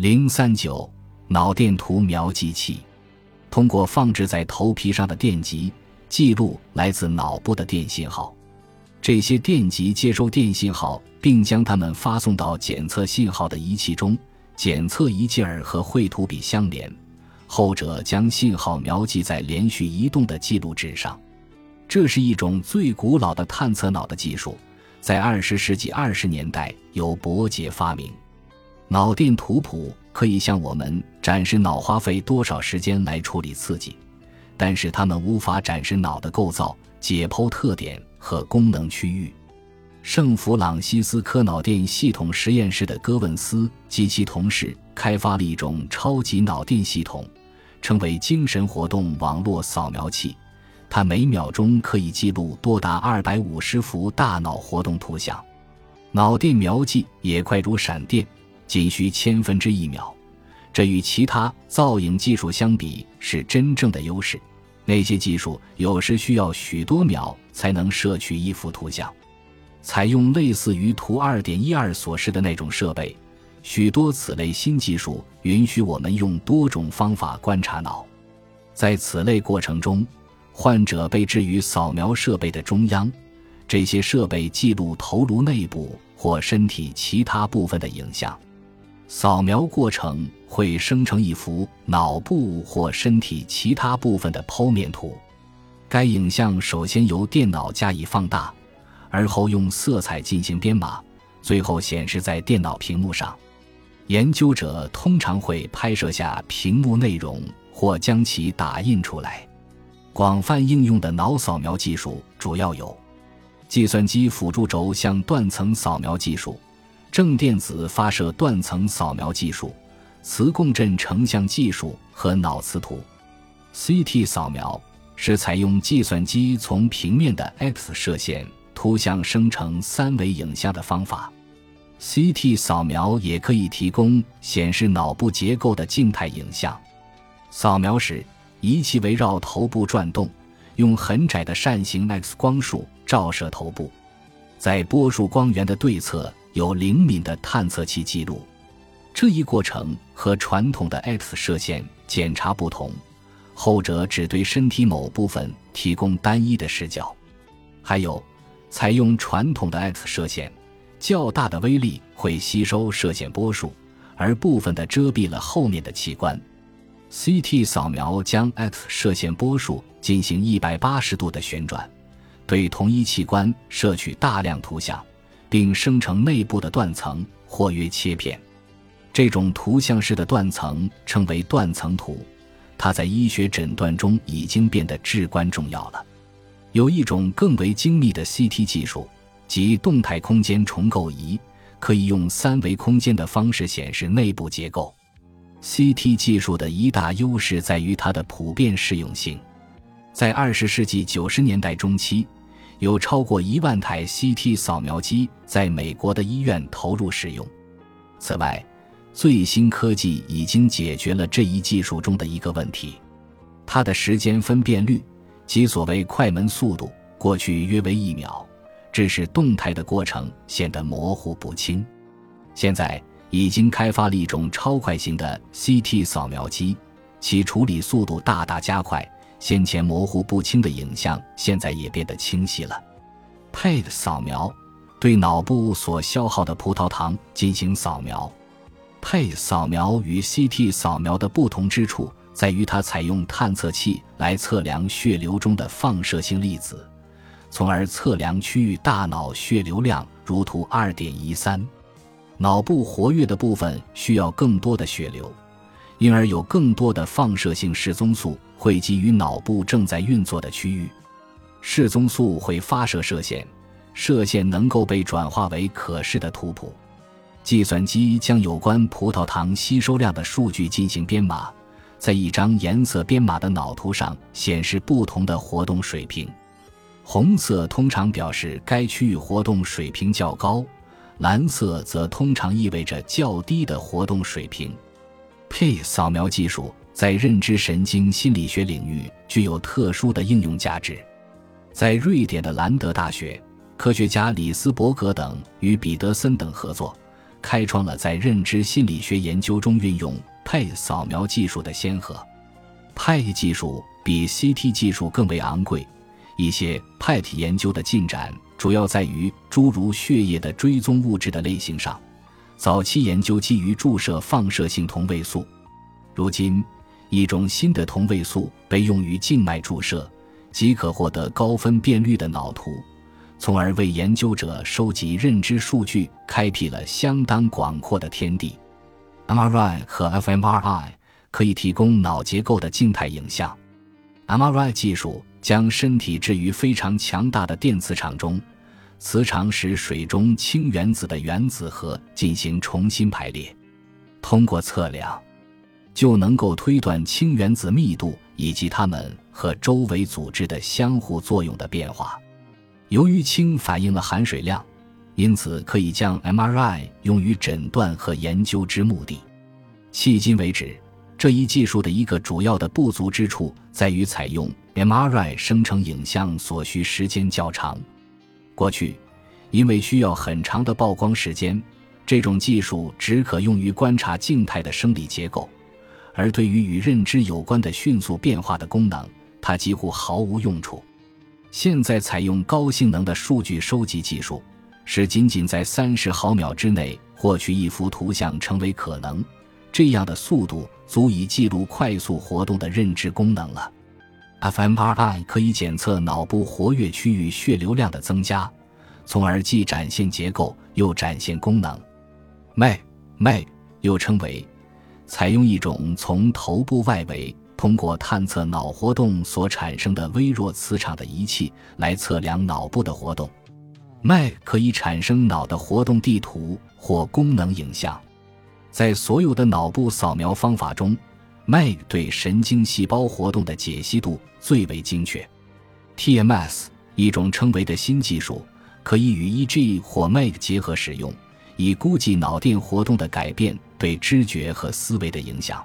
零三九脑电图描记器，通过放置在头皮上的电极记录来自脑部的电信号。这些电极接收电信号，并将它们发送到检测信号的仪器中。检测仪器儿和绘图笔相连，后者将信号描记在连续移动的记录纸上。这是一种最古老的探测脑的技术，在二十世纪二十年代由伯杰发明。脑电图谱可以向我们展示脑花费多少时间来处理刺激，但是它们无法展示脑的构造、解剖特点和功能区域。圣弗朗西斯科脑电系统实验室的戈文斯及其同事开发了一种超级脑电系统，称为精神活动网络扫描器。它每秒钟可以记录多达二百五十幅大脑活动图像。脑电描记也快如闪电，仅需千分之一秒。这与其他造影技术相比是真正的优势。那些技术有时需要许多秒才能摄取一幅图像。采用类似于图二点一二所示的那种设备，许多此类新技术允许我们用多种方法观察脑。在此类过程中，患者被置于扫描设备的中央，这些设备记录头颅内部或身体其他部分的影像。扫描过程会生成一幅脑部或身体其他部分的剖面图，该影像首先由电脑加以放大。而后用色彩进行编码，最后显示在电脑屏幕上。研究者通常会拍摄下屏幕内容或将其打印出来。广泛应用的脑扫描技术主要有：计算机辅助轴向断层扫描技术、正电子发射断层扫描技术、磁共振成像技术和脑磁图。CT 扫描是采用计算机从平面的 X 射线。图像生成三维影像的方法，CT 扫描也可以提供显示脑部结构的静态影像。扫描时，仪器围绕头部转动，用很窄的扇形 X 光束照射头部，在波束光源的对侧有灵敏的探测器记录。这一过程和传统的 X 射线检查不同，后者只对身体某部分提供单一的视角。还有。采用传统的 X 射线，较大的威力会吸收射线波束，而部分的遮蔽了后面的器官。CT 扫描将 X 射线波束进行一百八十度的旋转，对同一器官摄取大量图像，并生成内部的断层或约切片。这种图像式的断层称为断层图，它在医学诊断中已经变得至关重要了。有一种更为精密的 CT 技术，即动态空间重构仪，可以用三维空间的方式显示内部结构。CT 技术的一大优势在于它的普遍适用性。在二十世纪九十年代中期，有超过一万台 CT 扫描机在美国的医院投入使用。此外，最新科技已经解决了这一技术中的一个问题：它的时间分辨率。即所谓快门速度，过去约为一秒，致使动态的过程显得模糊不清。现在已经开发了一种超快型的 CT 扫描机，其处理速度大大加快，先前模糊不清的影像现在也变得清晰了。PET 扫描对脑部所消耗的葡萄糖进行扫描。PET 扫描与 CT 扫描的不同之处。在于它采用探测器来测量血流中的放射性粒子，从而测量区域大脑血流量，如图二点一三。脑部活跃的部分需要更多的血流，因而有更多的放射性视棕素汇集于脑部正在运作的区域。视棕素会发射射线，射线能够被转化为可视的图谱。计算机将有关葡萄糖吸收量的数据进行编码。在一张颜色编码的脑图上显示不同的活动水平，红色通常表示该区域活动水平较高，蓝色则通常意味着较低的活动水平。P 扫描技术在认知神经心理学领域具有特殊的应用价值。在瑞典的兰德大学，科学家李斯伯格等与彼得森等合作，开创了在认知心理学研究中运用 PET 扫描技术的先河。PET 技术比 CT 技术更为昂贵，一些 PET 研究的进展主要在于诸如血液的追踪物质的类型上。早期研究基于注射放射性同位素，如今一种新的同位素被用于静脉注射，即可获得高分辨率的脑图，从而为研究者收集认知数据开辟了相当广阔的天地。MRI 和 fMRI 可以提供脑结构的静态影像。MRI 技术将身体置于非常强大的电磁场中。磁场使水中氢原子的原子核进行重新排列，通过测量，就能够推断氢原子密度以及它们和周围组织的相互作用的变化。由于氢反映了含水量，因此可以将 MRI 用于诊断和研究之目的。迄今为止，这一技术的一个主要的不足之处在于采用 MRI 生成影像所需时间较长。过去，因为需要很长的曝光时间，这种技术只可用于观察静态的生理结构，而对于与认知有关的迅速变化的功能，它几乎毫无用处。现在采用高性能的数据收集技术，使仅仅在三十毫秒之内获取一幅图像成为可能。这样的速度足以记录快速活动的认知功能了。fMRI 可以检测脑部活跃区域血流量的增加，从而既展现结构又展现功能。ME，ME 又称为采用一种从头部外围通过探测脑活动所产生的微弱磁场的仪器来测量脑部的活动。MEG 可以产生脑的活动地图或功能影像，在所有的脑部扫描方法中。MEG 对神经细胞活动的解析度最为精确。TMS 一种称为的新技术，可以与 EG 或 MEG 结合使用，以估计脑电活动的改变对知觉和思维的影响。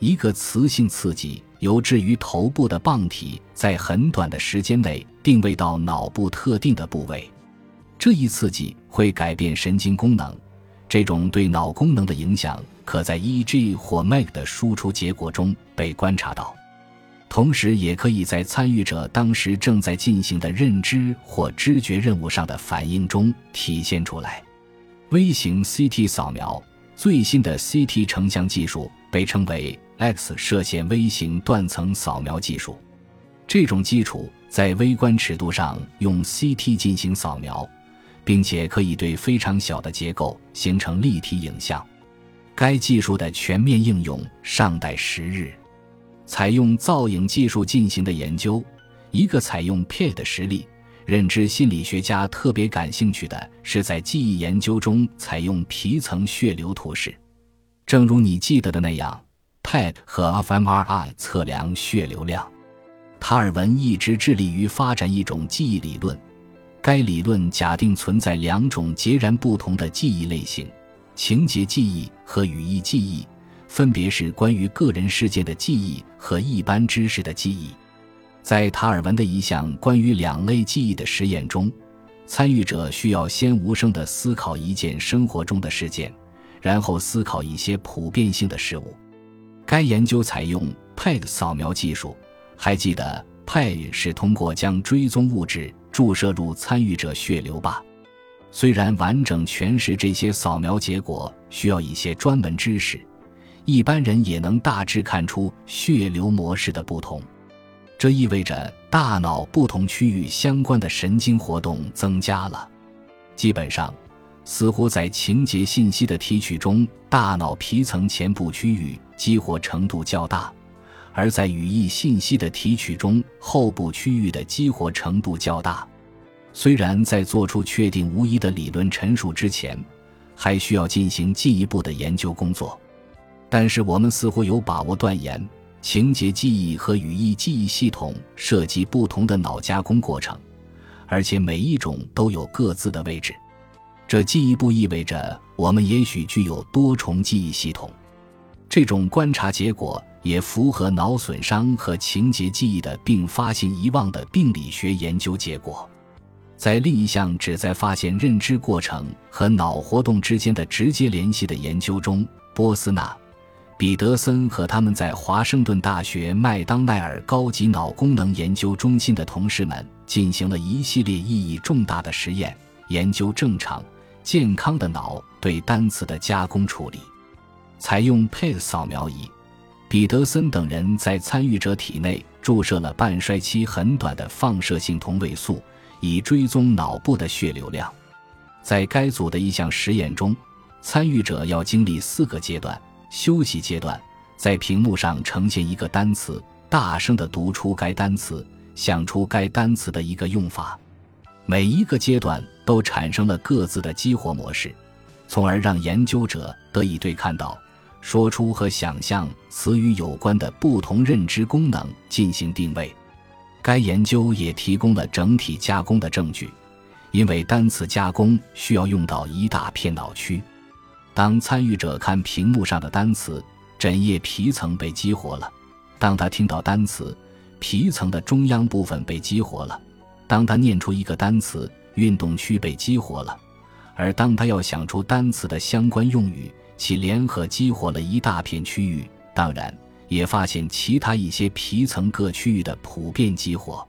一个磁性刺激由置于头部的棒体，在很短的时间内定位到脑部特定的部位，这一刺激会改变神经功能。这种对脑功能的影响，可在 EG 或 MEG 的输出结果中被观察到，同时也可以在参与者当时正在进行的认知或知觉任务上的反应中体现出来。微型 CT 扫描，最新的 CT 成像技术被称为 X 射线微型断层扫描技术。这种基础在微观尺度上用 CT 进行扫描。并且可以对非常小的结构形成立体影像。该技术的全面应用尚待时日。采用造影技术进行的研究，一个采用 PET 的实例，认知心理学家特别感兴趣的是在记忆研究中采用皮层血流图示。正如你记得的那样，PET 和 fMRI 测量血流量。塔尔文一直致力于发展一种记忆理论。该理论假定存在两种截然不同的记忆类型：情节记忆和语义记忆，分别是关于个人事件的记忆和一般知识的记忆。在塔尔文的一项关于两类记忆的实验中，参与者需要先无声地思考一件生活中的事件，然后思考一些普遍性的事物。该研究采用 PET 扫描技术。还记得 PET 是通过将追踪物质。注射入参与者血流吧。虽然完整诠释这些扫描结果需要一些专门知识，一般人也能大致看出血流模式的不同。这意味着大脑不同区域相关的神经活动增加了。基本上，似乎在情节信息的提取中，大脑皮层前部区域激活程度较大。而在语义信息的提取中，后部区域的激活程度较大。虽然在做出确定无疑的理论陈述之前，还需要进行进一步的研究工作，但是我们似乎有把握断言，情节记忆和语义记忆系统涉及不同的脑加工过程，而且每一种都有各自的位置。这进一步意味着，我们也许具有多重记忆系统。这种观察结果。也符合脑损伤和情节记忆的并发性遗忘的病理学研究结果。在另一项旨在发现认知过程和脑活动之间的直接联系的研究中，波斯纳、彼得森和他们在华盛顿大学麦当奈尔高级脑功能研究中心的同事们进行了一系列意义重大的实验，研究正常、健康的脑对单词的加工处理。采用 PET 扫描仪，彼得森等人在参与者体内注射了半衰期很短的放射性同位素。以追踪脑部的血流量，在该组的一项实验中，参与者要经历四个阶段：休息阶段，在屏幕上呈现一个单词，大声地读出该单词，想出该单词的一个用法。每一个阶段都产生了各自的激活模式，从而让研究者得以对看到、说出和想象词语有关的不同认知功能进行定位。该研究也提供了整体加工的证据，因为单词加工需要用到一大片脑区。当参与者看屏幕上的单词，枕叶皮层被激活了；当他听到单词，皮层的中央部分被激活了；当他念出一个单词，运动区被激活了；而当他要想出单词的相关用语，其联合激活了一大片区域。当然。也发现其他一些皮层各区域的普遍激活。